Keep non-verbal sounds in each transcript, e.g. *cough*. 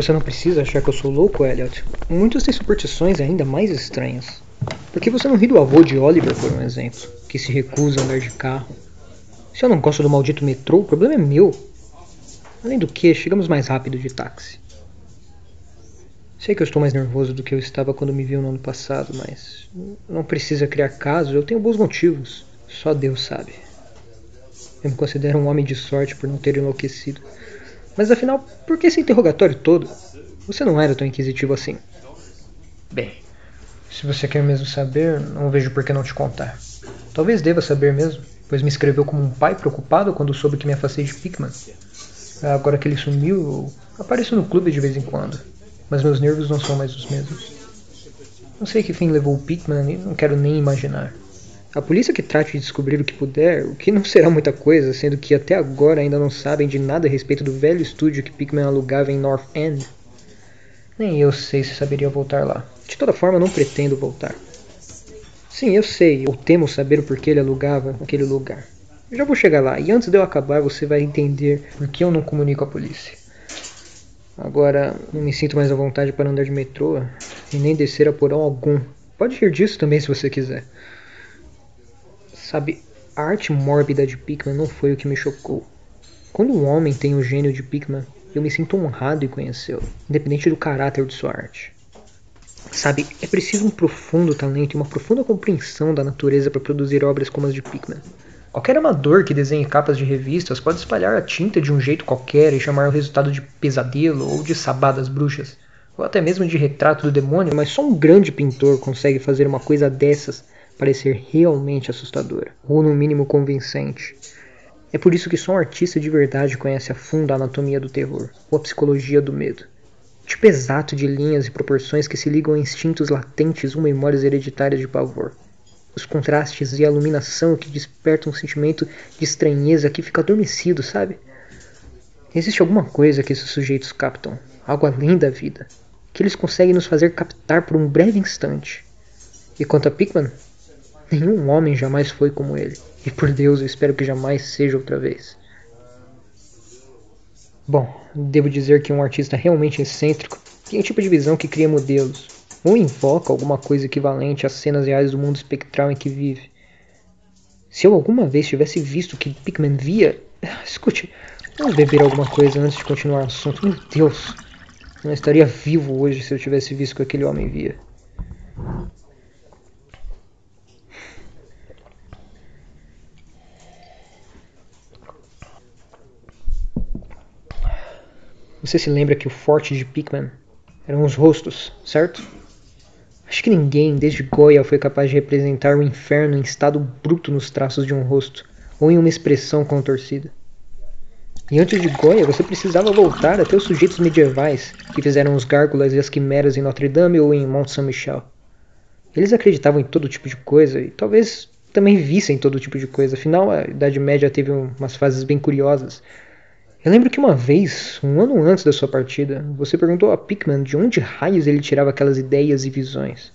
Você não precisa achar que eu sou louco, Elliot. Muitos têm superstições ainda mais estranhas. Por que você não ri do avô de Oliver, por um exemplo, que se recusa a andar de carro? Se eu não gosto do maldito metrô, o problema é meu. Além do que, chegamos mais rápido de táxi. Sei que eu estou mais nervoso do que eu estava quando me viu no ano passado, mas não precisa criar casos, eu tenho bons motivos. Só Deus sabe. Eu me considero um homem de sorte por não ter enlouquecido. Mas afinal, por que esse interrogatório todo? Você não era tão inquisitivo assim. Bem, se você quer mesmo saber, não vejo por que não te contar. Talvez deva saber mesmo, pois me escreveu como um pai preocupado quando soube que me afastei de Pickman. Agora que ele sumiu, eu apareço no clube de vez em quando, mas meus nervos não são mais os mesmos. Não sei que fim levou o Pickman e não quero nem imaginar. A polícia que trate de descobrir o que puder, o que não será muita coisa, sendo que até agora ainda não sabem de nada a respeito do velho estúdio que Pickman alugava em North End. Nem eu sei se saberia voltar lá. De toda forma, não pretendo voltar. Sim, eu sei, ou temo saber o porquê ele alugava aquele lugar. Eu já vou chegar lá, e antes de eu acabar você vai entender por que eu não comunico a polícia. Agora, não me sinto mais à vontade para andar de metrô e nem descer a porão algum. Pode rir disso também se você quiser. Sabe, a arte mórbida de Pickman não foi o que me chocou. Quando um homem tem o gênio de Pickman, eu me sinto honrado em conhecê-lo, independente do caráter de sua arte. Sabe, é preciso um profundo talento e uma profunda compreensão da natureza para produzir obras como as de Pickman. Qualquer amador que desenhe capas de revistas pode espalhar a tinta de um jeito qualquer e chamar o resultado de pesadelo ou de sabá das bruxas, ou até mesmo de retrato do demônio, mas só um grande pintor consegue fazer uma coisa dessas parecer realmente assustadora, ou no mínimo convincente. É por isso que só um artista de verdade conhece a fundo a anatomia do terror, ou a psicologia do medo. Tipo exato de linhas e proporções que se ligam a instintos latentes ou memórias hereditárias de pavor. Os contrastes e a iluminação que despertam um sentimento de estranheza que fica adormecido, sabe? Existe alguma coisa que esses sujeitos captam, algo além da vida, que eles conseguem nos fazer captar por um breve instante. E quanto a Pickman, Nenhum homem jamais foi como ele, e por Deus eu espero que jamais seja outra vez. Bom, devo dizer que um artista realmente excêntrico tem um tipo de visão que cria modelos, ou invoca alguma coisa equivalente às cenas reais do mundo espectral em que vive. Se eu alguma vez tivesse visto o que Pickman via. *laughs* Escute, vamos beber alguma coisa antes de continuar o assunto. Meu Deus, eu não estaria vivo hoje se eu tivesse visto o que aquele homem via. Você se lembra que o forte de Pickman eram os rostos, certo? Acho que ninguém, desde Goya, foi capaz de representar o inferno em estado bruto nos traços de um rosto, ou em uma expressão contorcida. E antes de Goya, você precisava voltar até os sujeitos medievais que fizeram os gárgulas e as quimeras em Notre Dame ou em Mont Saint-Michel. Eles acreditavam em todo tipo de coisa e talvez também vissem todo tipo de coisa, afinal a Idade Média teve umas fases bem curiosas, eu lembro que uma vez, um ano antes da sua partida, você perguntou a Pickman de onde raios ele tirava aquelas ideias e visões.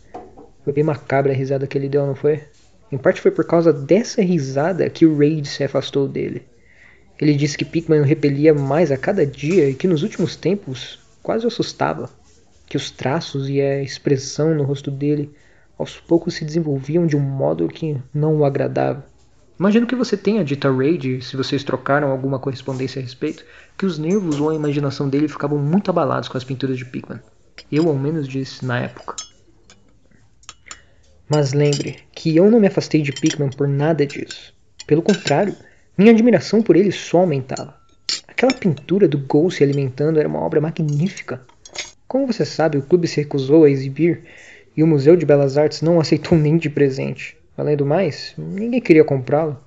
Foi bem macabra a risada que ele deu, não foi? Em parte foi por causa dessa risada que o Raid se afastou dele. Ele disse que Pickman o repelia mais a cada dia e que nos últimos tempos quase o assustava. Que os traços e a expressão no rosto dele aos poucos se desenvolviam de um modo que não o agradava. Imagino que você tenha dito a Raid, se vocês trocaram alguma correspondência a respeito, que os nervos ou a imaginação dele ficavam muito abalados com as pinturas de Pickman. Eu, ao menos, disse na época. Mas lembre que eu não me afastei de Pickman por nada disso. Pelo contrário, minha admiração por ele só aumentava. Aquela pintura do Gol se alimentando era uma obra magnífica. Como você sabe, o clube se recusou a exibir e o Museu de Belas Artes não aceitou *laughs* nem de presente. Além do mais, ninguém queria comprá-lo.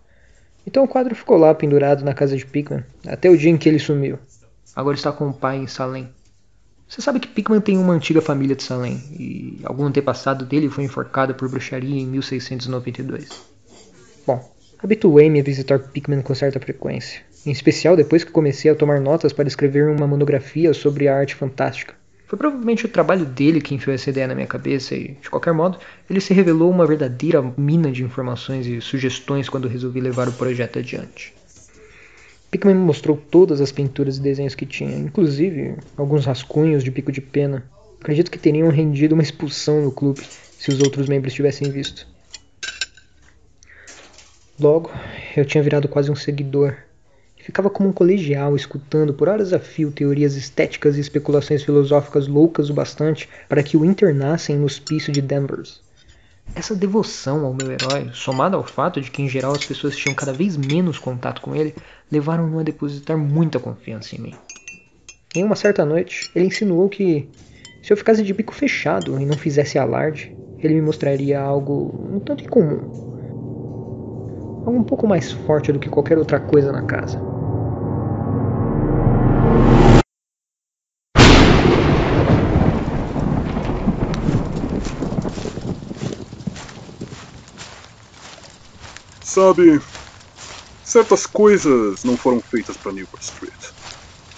Então o quadro ficou lá pendurado na casa de Pickman, até o dia em que ele sumiu. Agora está com o pai em Salem. Você sabe que Pickman tem uma antiga família de Salem, e algum antepassado dele foi enforcado por bruxaria em 1692. Bom, habituei-me a visitar Pickman com certa frequência, em especial depois que comecei a tomar notas para escrever uma monografia sobre a arte fantástica. Foi provavelmente o trabalho dele que enfiou essa ideia na minha cabeça e, de qualquer modo, ele se revelou uma verdadeira mina de informações e sugestões quando resolvi levar o projeto adiante. Pickman me mostrou todas as pinturas e desenhos que tinha, inclusive alguns rascunhos de pico de pena. Acredito que teriam rendido uma expulsão no clube se os outros membros tivessem visto. Logo, eu tinha virado quase um seguidor Ficava como um colegial, escutando por horas a fio teorias estéticas e especulações filosóficas loucas o bastante para que o internassem no hospício de Danvers. Essa devoção ao meu herói, somada ao fato de que em geral as pessoas tinham cada vez menos contato com ele, levaram-no a depositar muita confiança em mim. Em uma certa noite, ele insinuou que, se eu ficasse de bico fechado e não fizesse alarde, ele me mostraria algo um tanto incomum. Algo um pouco mais forte do que qualquer outra coisa na casa. Sabe, certas coisas não foram feitas para Newport Street.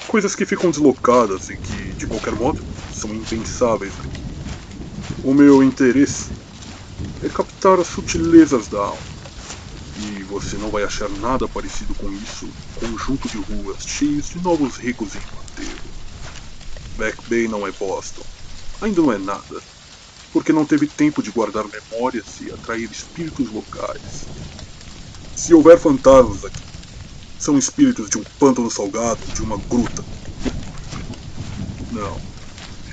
Coisas que ficam deslocadas e que, de qualquer modo, são impensáveis aqui. O meu interesse é captar as sutilezas da alma. E você não vai achar nada parecido com isso conjunto de ruas cheios de novos ricos em roteiro. Back Bay não é Boston. Ainda não é nada. Porque não teve tempo de guardar memórias e atrair espíritos locais. Se houver fantasmas aqui, são espíritos de um pântano salgado, de uma gruta. Não.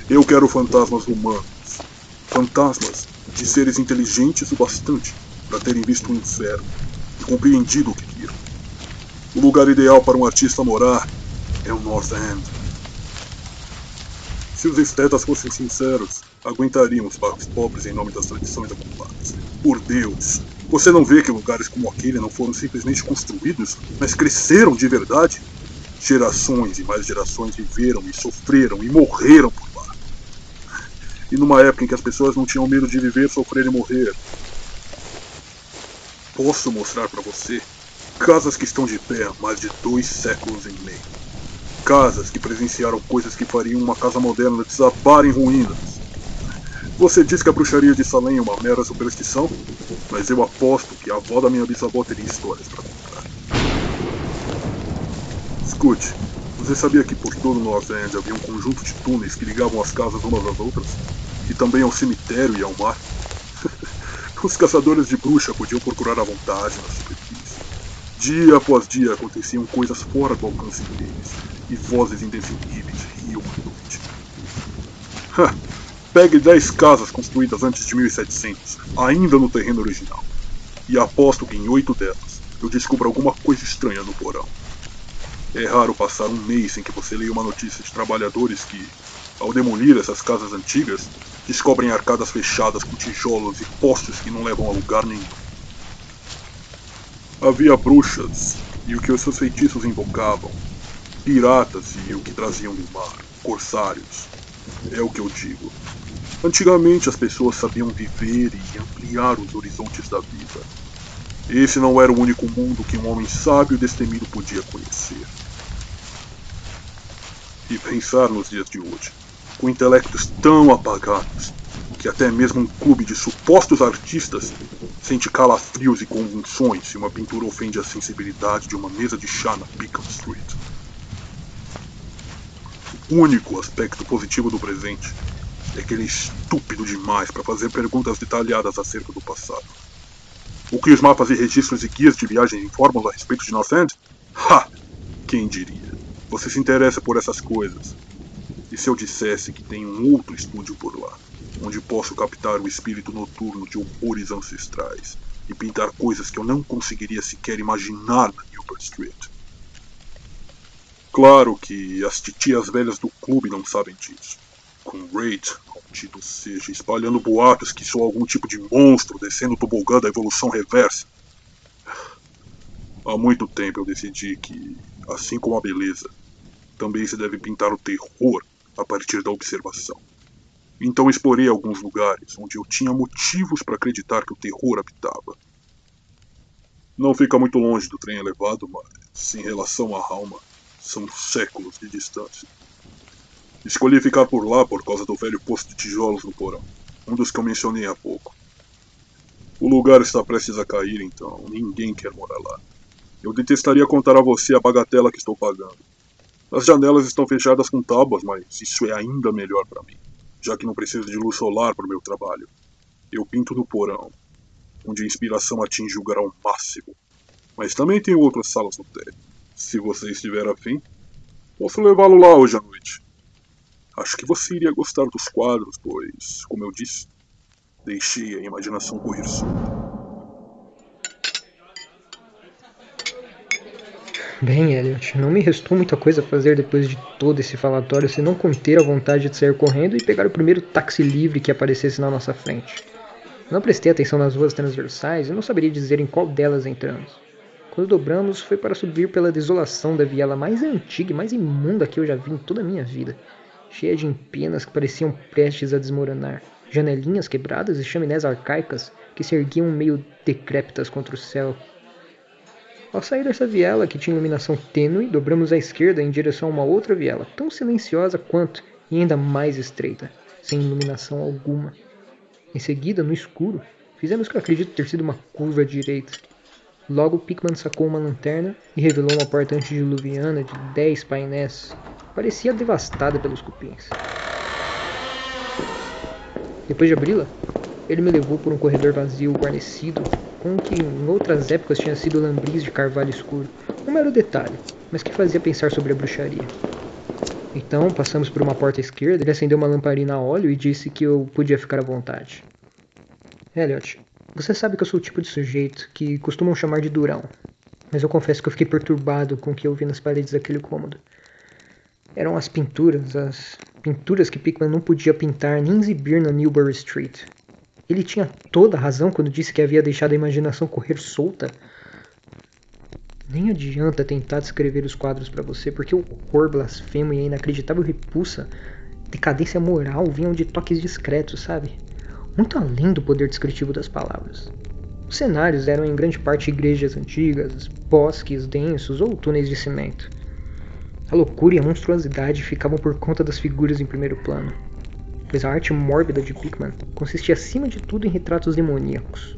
Eu quero fantasmas humanos. Fantasmas de seres inteligentes o bastante para terem visto o inferno e compreendido o que viram. O lugar ideal para um artista morar é o North End. Se os estetas fossem sinceros, aguentariam os bairros pobres em nome das tradições acumuladas. Por Deus, você não vê que lugares como aquele não foram simplesmente construídos, mas cresceram de verdade? Gerações e mais gerações viveram e sofreram e morreram por lá. E numa época em que as pessoas não tinham medo de viver, sofrer e morrer. Posso mostrar para você casas que estão de pé há mais de dois séculos e meio. Casas que presenciaram coisas que fariam uma casa moderna desabar em ruínas você diz que a bruxaria de Salem é uma mera superstição, mas eu aposto que a avó da minha bisavó teria histórias para contar. Escute, você sabia que por todo o North End havia um conjunto de túneis que ligavam as casas umas às outras? E também ao cemitério e ao mar? *laughs* Os caçadores de bruxa podiam procurar à vontade na superfície. Dia após dia aconteciam coisas fora do alcance deles, e vozes indefiníveis riam à noite. Pegue 10 casas construídas antes de 1700, ainda no terreno original. E aposto que em oito delas eu descubro alguma coisa estranha no porão. É raro passar um mês sem que você leia uma notícia de trabalhadores que, ao demolir essas casas antigas, descobrem arcadas fechadas com tijolos e postes que não levam a lugar nenhum. Havia bruxas e o que os seus feitiços invocavam, piratas e o que traziam do mar, corsários. É o que eu digo. Antigamente as pessoas sabiam viver e ampliar os horizontes da vida. Esse não era o único mundo que um homem sábio e destemido podia conhecer. E pensar nos dias de hoje, com intelectos tão apagados, que até mesmo um clube de supostos artistas sente calafrios e convulsões se uma pintura ofende a sensibilidade de uma mesa de chá na Beacon Street. O único aspecto positivo do presente é que ele é estúpido demais para fazer perguntas detalhadas acerca do passado. O que os mapas e registros e guias de viagem informam a respeito de North End? Ha! Quem diria? Você se interessa por essas coisas. E se eu dissesse que tem um outro estúdio por lá, onde posso captar o espírito noturno de horrores ancestrais e pintar coisas que eu não conseguiria sequer imaginar na Newport Street? Claro que as titias velhas do clube não sabem disso com Raid, maldito seja, espalhando boatos que sou algum tipo de monstro descendo o tobogã da evolução reversa. Há muito tempo eu decidi que, assim como a beleza, também se deve pintar o terror a partir da observação. Então explorei alguns lugares onde eu tinha motivos para acreditar que o terror habitava. Não fica muito longe do trem elevado, mas, em relação à alma, são séculos de distância. Escolhi ficar por lá por causa do velho posto de tijolos no porão, um dos que eu mencionei há pouco. O lugar está prestes a cair, então ninguém quer morar lá. Eu detestaria contar a você a bagatela que estou pagando. As janelas estão fechadas com tábuas, mas isso é ainda melhor para mim, já que não preciso de luz solar para o meu trabalho. Eu pinto no porão, onde a inspiração atinge o grau máximo. Mas também tem outras salas no térreo. Se você estiver afim, posso levá-lo lá hoje à noite. Acho que você iria gostar dos quadros, pois, como eu disse, deixei a imaginação correr solta. Bem, Elliot, não me restou muita coisa a fazer depois de todo esse falatório senão conter a vontade de sair correndo e pegar o primeiro táxi livre que aparecesse na nossa frente. Não prestei atenção nas ruas transversais e não saberia dizer em qual delas entramos. Quando dobramos, foi para subir pela desolação da viela mais antiga e mais imunda que eu já vi em toda a minha vida, cheia de empenas que pareciam prestes a desmoronar, janelinhas quebradas e chaminés arcaicas que se erguiam meio decrépitas contra o céu, ao sair dessa viela, que tinha iluminação tênue, dobramos à esquerda em direção a uma outra viela, tão silenciosa quanto e ainda mais estreita, sem iluminação alguma. Em seguida, no escuro, fizemos o que eu acredito ter sido uma curva à direita. Logo, Pickman sacou uma lanterna e revelou uma porta antediluviana de dez painéis. Parecia devastada pelos cupins. Depois de abri-la, ele me levou por um corredor vazio guarnecido com o que em outras épocas tinha sido lambris de carvalho escuro. Um mero detalhe, mas que fazia pensar sobre a bruxaria. Então passamos por uma porta esquerda, ele acendeu uma lamparina a óleo e disse que eu podia ficar à vontade. Elliot, você sabe que eu sou o tipo de sujeito que costumam chamar de durão, mas eu confesso que eu fiquei perturbado com o que eu vi nas paredes daquele cômodo. Eram as pinturas, as pinturas que Pickman não podia pintar nem exibir na Newbury Street. Ele tinha toda a razão quando disse que havia deixado a imaginação correr solta. Nem adianta tentar descrever os quadros para você, porque o horror blasfemo e a inacreditável repulsa, decadência moral vinham de toques discretos, sabe? Muito além do poder descritivo das palavras. Os cenários eram em grande parte igrejas antigas, bosques densos ou túneis de cimento. A loucura e a monstruosidade ficavam por conta das figuras em primeiro plano pois a arte mórbida de Pickman consistia acima de tudo em retratos demoníacos.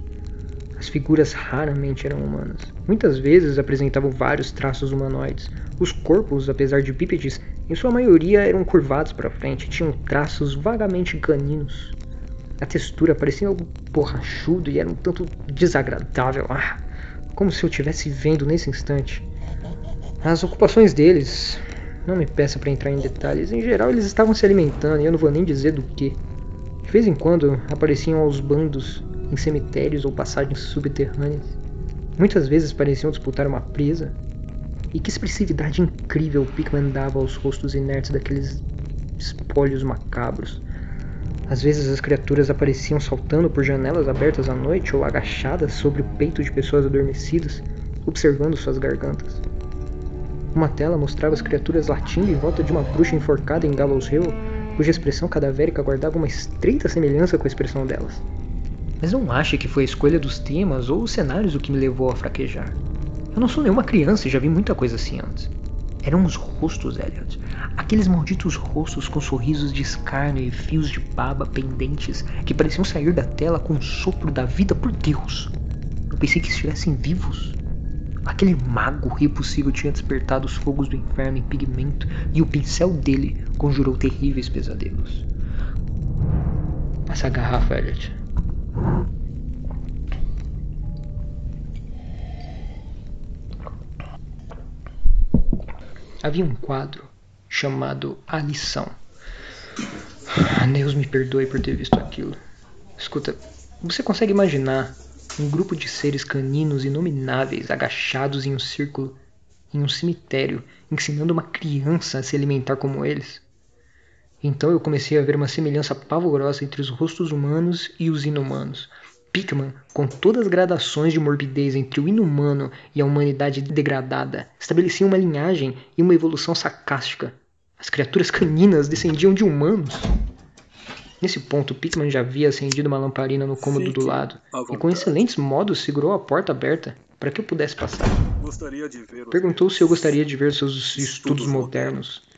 As figuras raramente eram humanas. Muitas vezes apresentavam vários traços humanoides. Os corpos, apesar de bípedes, em sua maioria eram curvados para frente tinham traços vagamente caninos. A textura parecia algo borrachudo e era um tanto desagradável, ah, como se eu estivesse vendo nesse instante. As ocupações deles não me peça para entrar em detalhes. Em geral, eles estavam se alimentando e eu não vou nem dizer do que. De vez em quando apareciam aos bandos em cemitérios ou passagens subterrâneas. Muitas vezes pareciam disputar uma presa. E que expressividade incrível Pickman dava aos rostos inertes daqueles espólios macabros. Às vezes as criaturas apareciam saltando por janelas abertas à noite ou agachadas sobre o peito de pessoas adormecidas, observando suas gargantas. Uma tela mostrava as criaturas latindo em volta de uma bruxa enforcada em Gallows Hill, cuja expressão cadavérica guardava uma estreita semelhança com a expressão delas. Mas não ache que foi a escolha dos temas ou os cenários o que me levou a fraquejar. Eu não sou nenhuma criança e já vi muita coisa assim antes. Eram os rostos, Elliot. Aqueles malditos rostos com sorrisos de escárnio e fios de baba pendentes que pareciam sair da tela com o sopro da vida por Deus. Eu pensei que estivessem vivos. Aquele mago impossível tinha despertado os fogos do inferno em pigmento e o pincel dele conjurou terríveis pesadelos. Essa garrafa, Elliot. Havia um quadro chamado A Lição. Deus me perdoe por ter visto aquilo. Escuta, você consegue imaginar um grupo de seres caninos inomináveis agachados em um círculo em um cemitério, ensinando uma criança a se alimentar como eles. Então eu comecei a ver uma semelhança pavorosa entre os rostos humanos e os inumanos. Pickman, com todas as gradações de morbidez entre o inumano e a humanidade degradada, estabelecia uma linhagem e uma evolução sarcástica. As criaturas caninas descendiam de humanos. Nesse ponto, Pickman já havia acendido uma lamparina no cômodo Fique do lado e, com excelentes modos, segurou a porta aberta para que eu pudesse passar. Perguntou se eu gostaria de ver seus estudos, estudos modernos. modernos.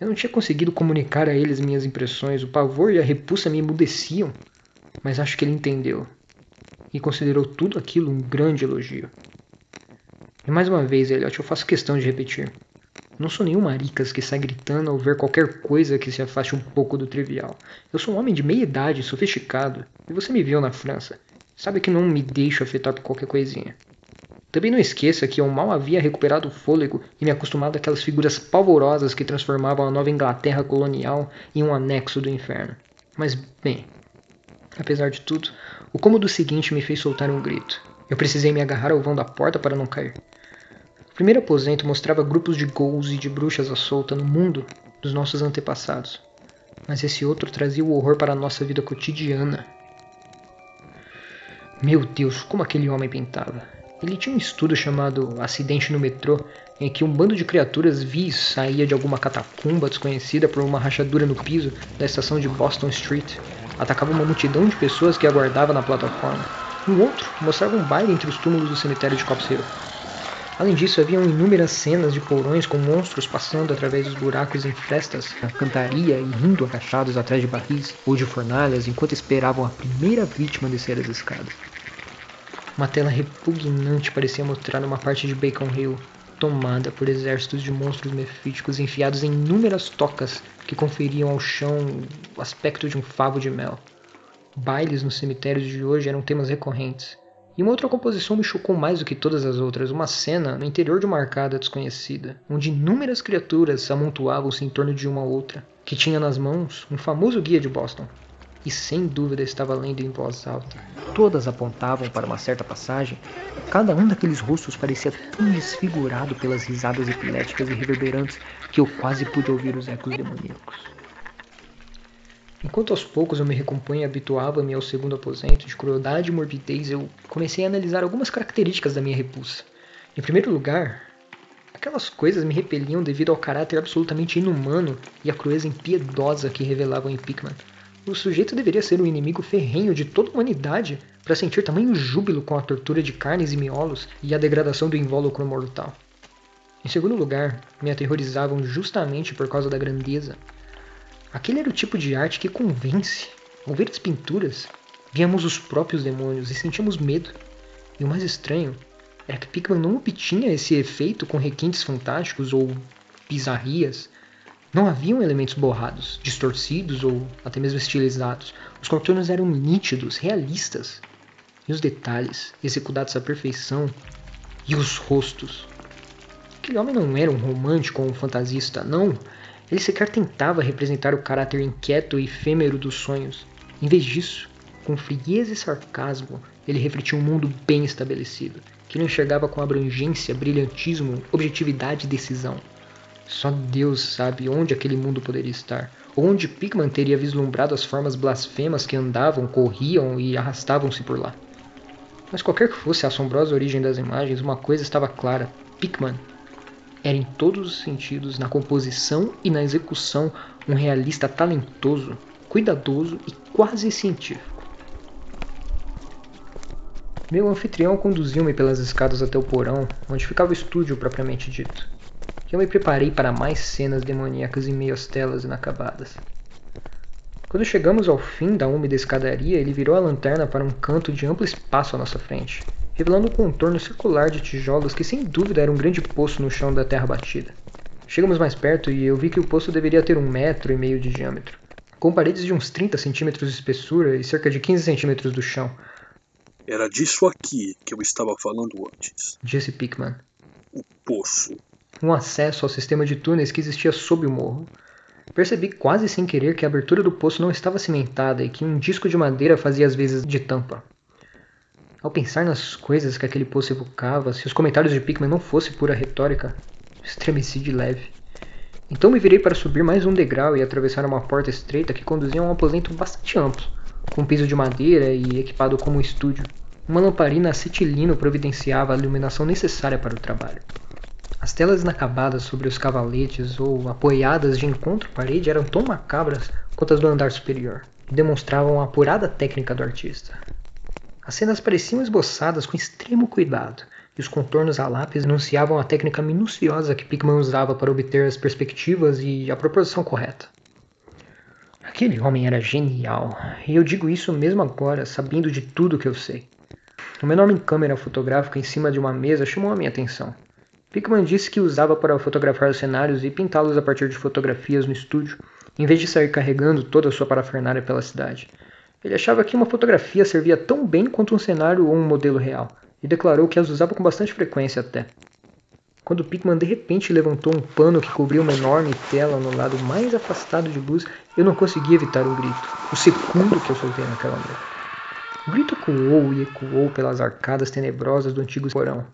Eu não tinha conseguido comunicar a eles minhas impressões, o pavor e a repulsa me emudeciam, mas acho que ele entendeu e considerou tudo aquilo um grande elogio. E mais uma vez, Elliot, eu faço questão de repetir. Não sou nenhum maricas que sai gritando ao ver qualquer coisa que se afaste um pouco do trivial. Eu sou um homem de meia idade, sofisticado, e você me viu na França. Sabe que não me deixo afetar por qualquer coisinha. Também não esqueça que eu mal havia recuperado o fôlego e me acostumado àquelas figuras pavorosas que transformavam a nova Inglaterra colonial em um anexo do inferno. Mas, bem, apesar de tudo, o cômodo seguinte me fez soltar um grito. Eu precisei me agarrar ao vão da porta para não cair primeiro aposento mostrava grupos de ghouls e de bruxas à solta no mundo dos nossos antepassados. Mas esse outro trazia o horror para a nossa vida cotidiana. Meu Deus, como aquele homem pintava. Ele tinha um estudo chamado Acidente no Metrô, em que um bando de criaturas vis saía de alguma catacumba desconhecida por uma rachadura no piso da estação de Boston Street, atacava uma multidão de pessoas que aguardava na plataforma. Um outro mostrava um baile entre os túmulos do cemitério de Cops Hill. Além disso, haviam inúmeras cenas de porões com monstros passando através dos buracos em frestas na cantaria e rindo agachados atrás de barris ou de fornalhas enquanto esperavam a primeira vítima descer as escadas. Uma tela repugnante parecia mostrar uma parte de Bacon Hill, tomada por exércitos de monstros mefíticos enfiados em inúmeras tocas que conferiam ao chão o aspecto de um favo de mel. Bailes nos cemitérios de hoje eram temas recorrentes e uma outra composição me chocou mais do que todas as outras, uma cena no interior de uma arcada desconhecida, onde inúmeras criaturas amontoavam-se em torno de uma outra, que tinha nas mãos um famoso guia de Boston. E sem dúvida estava lendo em voz alta. Todas apontavam para uma certa passagem, cada um daqueles rostos parecia tão desfigurado pelas risadas epiléticas e reverberantes que eu quase pude ouvir os ecos demoníacos. Enquanto aos poucos eu me recompunha e habituava-me ao segundo aposento de crueldade e morbidez, eu comecei a analisar algumas características da minha repulsa. Em primeiro lugar, aquelas coisas me repeliam devido ao caráter absolutamente inumano e à crueza impiedosa que revelavam em Pickman. O sujeito deveria ser um inimigo ferrenho de toda a humanidade para sentir tamanho júbilo com a tortura de carnes e miolos e a degradação do invólucro mortal. Em segundo lugar, me aterrorizavam justamente por causa da grandeza, Aquele era o tipo de arte que convence. Ao ver as pinturas, víamos os próprios demônios e sentíamos medo. E o mais estranho era que Pickman não obtinha esse efeito com requintes fantásticos ou bizarrias. Não haviam elementos borrados, distorcidos ou até mesmo estilizados. Os contornos eram nítidos, realistas. E os detalhes, executados à perfeição. E os rostos. Aquele homem não era um romântico ou um fantasista, não. Ele sequer tentava representar o caráter inquieto e efêmero dos sonhos. Em vez disso, com frieza e sarcasmo, ele refletia um mundo bem estabelecido, que ele enxergava com abrangência, brilhantismo, objetividade e decisão. Só Deus sabe onde aquele mundo poderia estar, onde Pickman teria vislumbrado as formas blasfemas que andavam, corriam e arrastavam-se por lá. Mas qualquer que fosse a assombrosa origem das imagens, uma coisa estava clara: Pickman era em todos os sentidos, na composição e na execução, um realista talentoso, cuidadoso e quase científico. Meu anfitrião conduziu-me pelas escadas até o porão, onde ficava o estúdio propriamente dito. Eu me preparei para mais cenas demoníacas em meio às telas inacabadas. Quando chegamos ao fim da úmida escadaria, ele virou a lanterna para um canto de amplo espaço à nossa frente revelando um contorno circular de tijolos que sem dúvida era um grande poço no chão da terra batida. Chegamos mais perto e eu vi que o poço deveria ter um metro e meio de diâmetro, com paredes de uns 30 centímetros de espessura e cerca de 15 centímetros do chão. Era disso aqui que eu estava falando antes, disse Pickman. O poço. Um acesso ao sistema de túneis que existia sob o morro. Percebi quase sem querer que a abertura do poço não estava cimentada e que um disco de madeira fazia as vezes de tampa. Ao pensar nas coisas que aquele poço evocava, se os comentários de Pickman não fossem pura retórica, estremeci de leve. Então me virei para subir mais um degrau e atravessar uma porta estreita que conduzia a um aposento bastante amplo, com piso de madeira e equipado como um estúdio. Uma lamparina acetilino providenciava a iluminação necessária para o trabalho. As telas inacabadas sobre os cavaletes ou apoiadas de encontro à parede eram tão macabras quanto as do andar superior e demonstravam a apurada técnica do artista. As cenas pareciam esboçadas com extremo cuidado, e os contornos a lápis anunciavam a técnica minuciosa que Pickman usava para obter as perspectivas e a proporção correta. Aquele homem era genial, e eu digo isso mesmo agora, sabendo de tudo que eu sei. Uma enorme câmera fotográfica em cima de uma mesa chamou a minha atenção. Pickman disse que usava para fotografar os cenários e pintá-los a partir de fotografias no estúdio, em vez de sair carregando toda a sua parafernália pela cidade. Ele achava que uma fotografia servia tão bem quanto um cenário ou um modelo real, e declarou que as usava com bastante frequência até. Quando Pickman de repente levantou um pano que cobria uma enorme tela no lado mais afastado de luz, eu não consegui evitar um grito, o segundo que eu soltei naquela noite. O grito ecoou e ecoou pelas arcadas tenebrosas do antigo porão.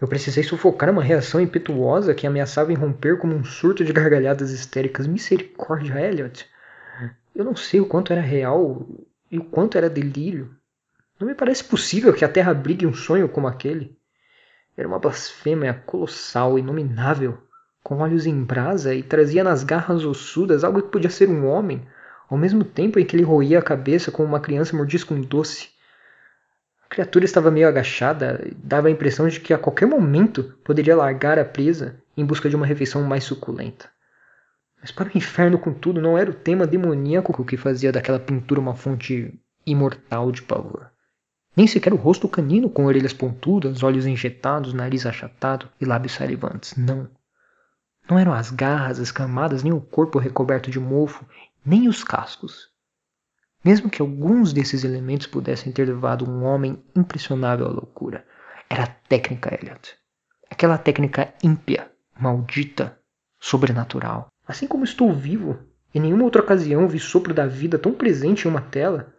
Eu precisei sufocar uma reação impetuosa que ameaçava irromper como um surto de gargalhadas histéricas. Misericórdia, Elliot! Eu não sei o quanto era real e o quanto era delírio. Não me parece possível que a Terra abrigue um sonho como aquele. Era uma blasfêmia colossal, inominável, com olhos em brasa e trazia nas garras ossudas algo que podia ser um homem, ao mesmo tempo em que ele roía a cabeça como uma criança mordisca um doce. A criatura estava meio agachada e dava a impressão de que a qualquer momento poderia largar a presa em busca de uma refeição mais suculenta. Mas para o inferno, contudo, não era o tema demoníaco que fazia daquela pintura uma fonte imortal de pavor. Nem sequer o rosto canino com orelhas pontudas, olhos injetados, nariz achatado e lábios salivantes. Não. Não eram as garras escamadas, nem o corpo recoberto de mofo, nem os cascos. Mesmo que alguns desses elementos pudessem ter levado um homem impressionável à loucura, era a técnica Elliot. Aquela técnica ímpia, maldita, sobrenatural. Assim como estou vivo, em nenhuma outra ocasião vi sopro da vida tão presente em uma tela.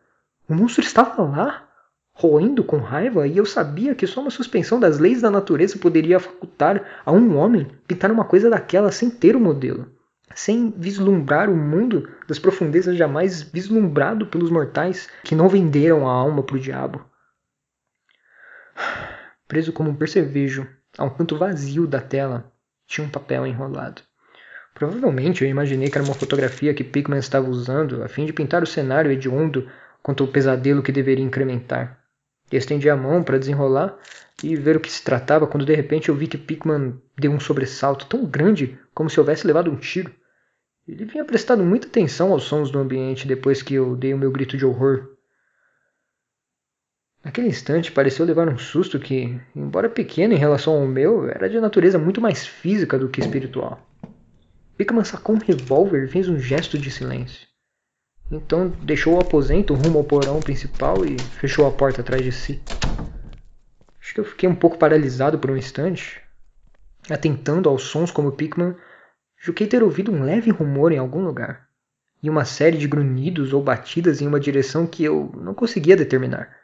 O monstro estava lá, roendo com raiva, e eu sabia que só uma suspensão das leis da natureza poderia facultar a um homem pintar uma coisa daquela sem ter o modelo, sem vislumbrar o mundo das profundezas jamais vislumbrado pelos mortais que não venderam a alma para o diabo. *sighs* Preso como um percevejo a um canto vazio da tela, tinha um papel enrolado. Provavelmente eu imaginei que era uma fotografia que Pickman estava usando a fim de pintar o cenário hediondo quanto ao pesadelo que deveria incrementar. Estendi a mão para desenrolar e ver o que se tratava quando de repente eu vi que Pickman deu um sobressalto tão grande como se houvesse levado um tiro. Ele vinha prestado muita atenção aos sons do ambiente depois que eu dei o meu grito de horror. Naquele instante pareceu levar um susto que, embora pequeno em relação ao meu, era de natureza muito mais física do que espiritual. Pickman sacou um revólver e fez um gesto de silêncio. Então deixou o aposento rumo ao porão principal e fechou a porta atrás de si. Acho que eu fiquei um pouco paralisado por um instante, atentando aos sons como Pickman, julguei ter ouvido um leve rumor em algum lugar, e uma série de grunhidos ou batidas em uma direção que eu não conseguia determinar.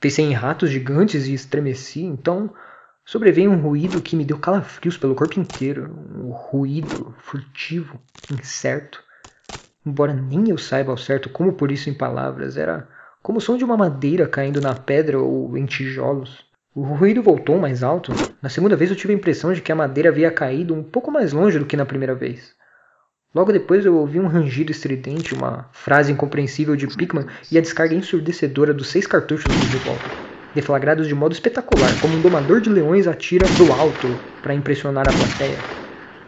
Pensei em ratos gigantes e estremeci, então Sobreveio um ruído que me deu calafrios pelo corpo inteiro. Um ruído furtivo, incerto. Embora nem eu saiba ao certo como por isso em palavras, era como o som de uma madeira caindo na pedra ou em tijolos. O ruído voltou mais alto. Na segunda vez eu tive a impressão de que a madeira havia caído um pouco mais longe do que na primeira vez. Logo depois eu ouvi um rangido estridente, uma frase incompreensível de Pickman e a descarga ensurdecedora dos seis cartuchos do revólver deflagrados de modo espetacular, como um domador de leões atira do alto para impressionar a plateia.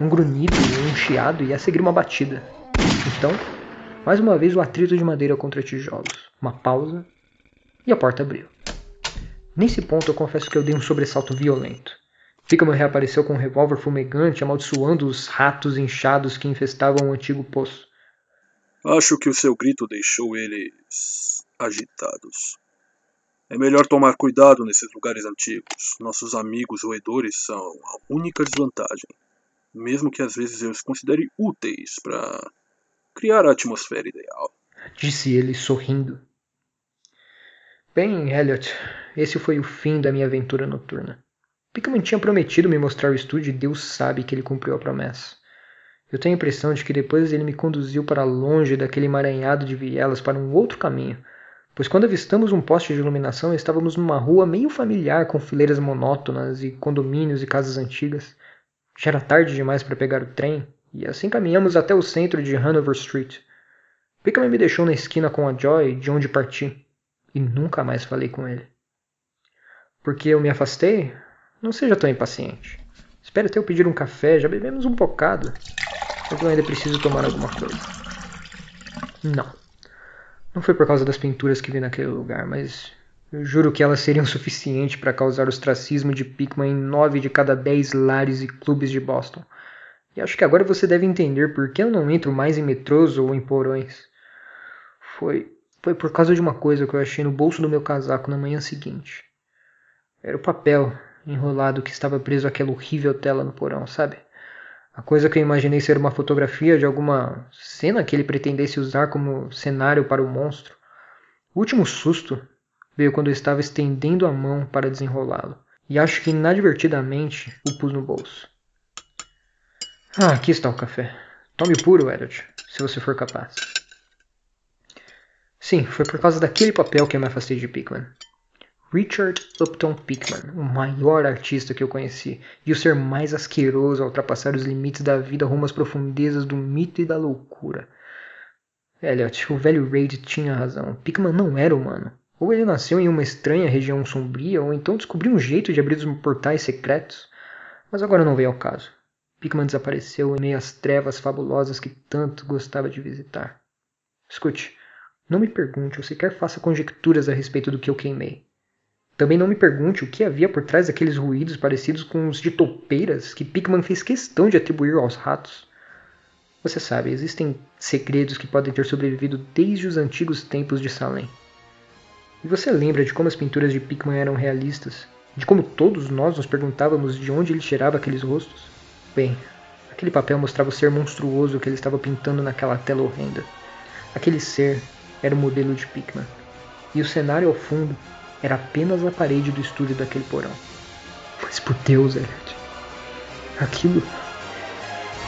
Um grunhido um chiado e a seguir uma batida. Então, mais uma vez o atrito de madeira contra tijolos. Uma pausa e a porta abriu. Nesse ponto eu confesso que eu dei um sobressalto violento. Fickman reapareceu com um revólver fumegante, amaldiçoando os ratos inchados que infestavam o antigo poço. Acho que o seu grito deixou eles agitados. É melhor tomar cuidado nesses lugares antigos. Nossos amigos roedores são a única desvantagem, mesmo que às vezes eu os considere úteis para criar a atmosfera ideal. Disse ele sorrindo. Bem, Elliot, esse foi o fim da minha aventura noturna. Pickman tinha prometido me mostrar o estúdio e Deus sabe que ele cumpriu a promessa. Eu tenho a impressão de que depois ele me conduziu para longe daquele emaranhado de vielas para um outro caminho, pois quando avistamos um poste de iluminação estávamos numa rua meio familiar com fileiras monótonas e condomínios e casas antigas. Já era tarde demais para pegar o trem, e assim caminhamos até o centro de Hanover Street. Pickman me deixou na esquina com a Joy, de onde parti, e nunca mais falei com ele. Porque eu me afastei? Não seja tão impaciente. Espere até eu pedir um café, já bebemos um bocado. Mas eu ainda preciso tomar alguma coisa. Não. Não foi por causa das pinturas que vi naquele lugar, mas eu juro que elas seriam *laughs* suficiente para causar ostracismo de Pickman em nove de cada dez lares e clubes de Boston. E acho que agora você deve entender por que eu não entro mais em metrôs ou em porões. Foi, foi por causa de uma coisa que eu achei no bolso do meu casaco na manhã seguinte. Era o papel enrolado que estava preso àquela horrível tela no porão, sabe? A coisa que eu imaginei ser uma fotografia de alguma cena que ele pretendesse usar como cenário para o monstro. O último susto veio quando eu estava estendendo a mão para desenrolá-lo, e acho que inadvertidamente o pus no bolso. Ah, aqui está o café. Tome puro, Elliot, se você for capaz. Sim, foi por causa daquele papel que eu me afastei de Pickman. Richard Upton Pickman, o maior artista que eu conheci, e o ser mais asqueroso a ultrapassar os limites da vida rumo às profundezas do mito e da loucura. Elliot, o velho Raid tinha razão. Pickman não era humano. Ou ele nasceu em uma estranha região sombria, ou então descobriu um jeito de abrir os portais secretos. Mas agora não veio ao caso. Pickman desapareceu em meio às trevas fabulosas que tanto gostava de visitar. Escute, não me pergunte ou sequer faça conjecturas a respeito do que eu queimei. Também não me pergunte o que havia por trás daqueles ruídos parecidos com os de topeiras que Pickman fez questão de atribuir aos ratos. Você sabe, existem segredos que podem ter sobrevivido desde os antigos tempos de Salem. E você lembra de como as pinturas de Pickman eram realistas? De como todos nós nos perguntávamos de onde ele tirava aqueles rostos? Bem, aquele papel mostrava o ser monstruoso que ele estava pintando naquela tela horrenda. Aquele ser era o modelo de Pickman. E o cenário ao fundo era apenas a parede do estúdio daquele porão. Mas por Deus, Elliot, aquilo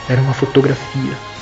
era uma fotografia.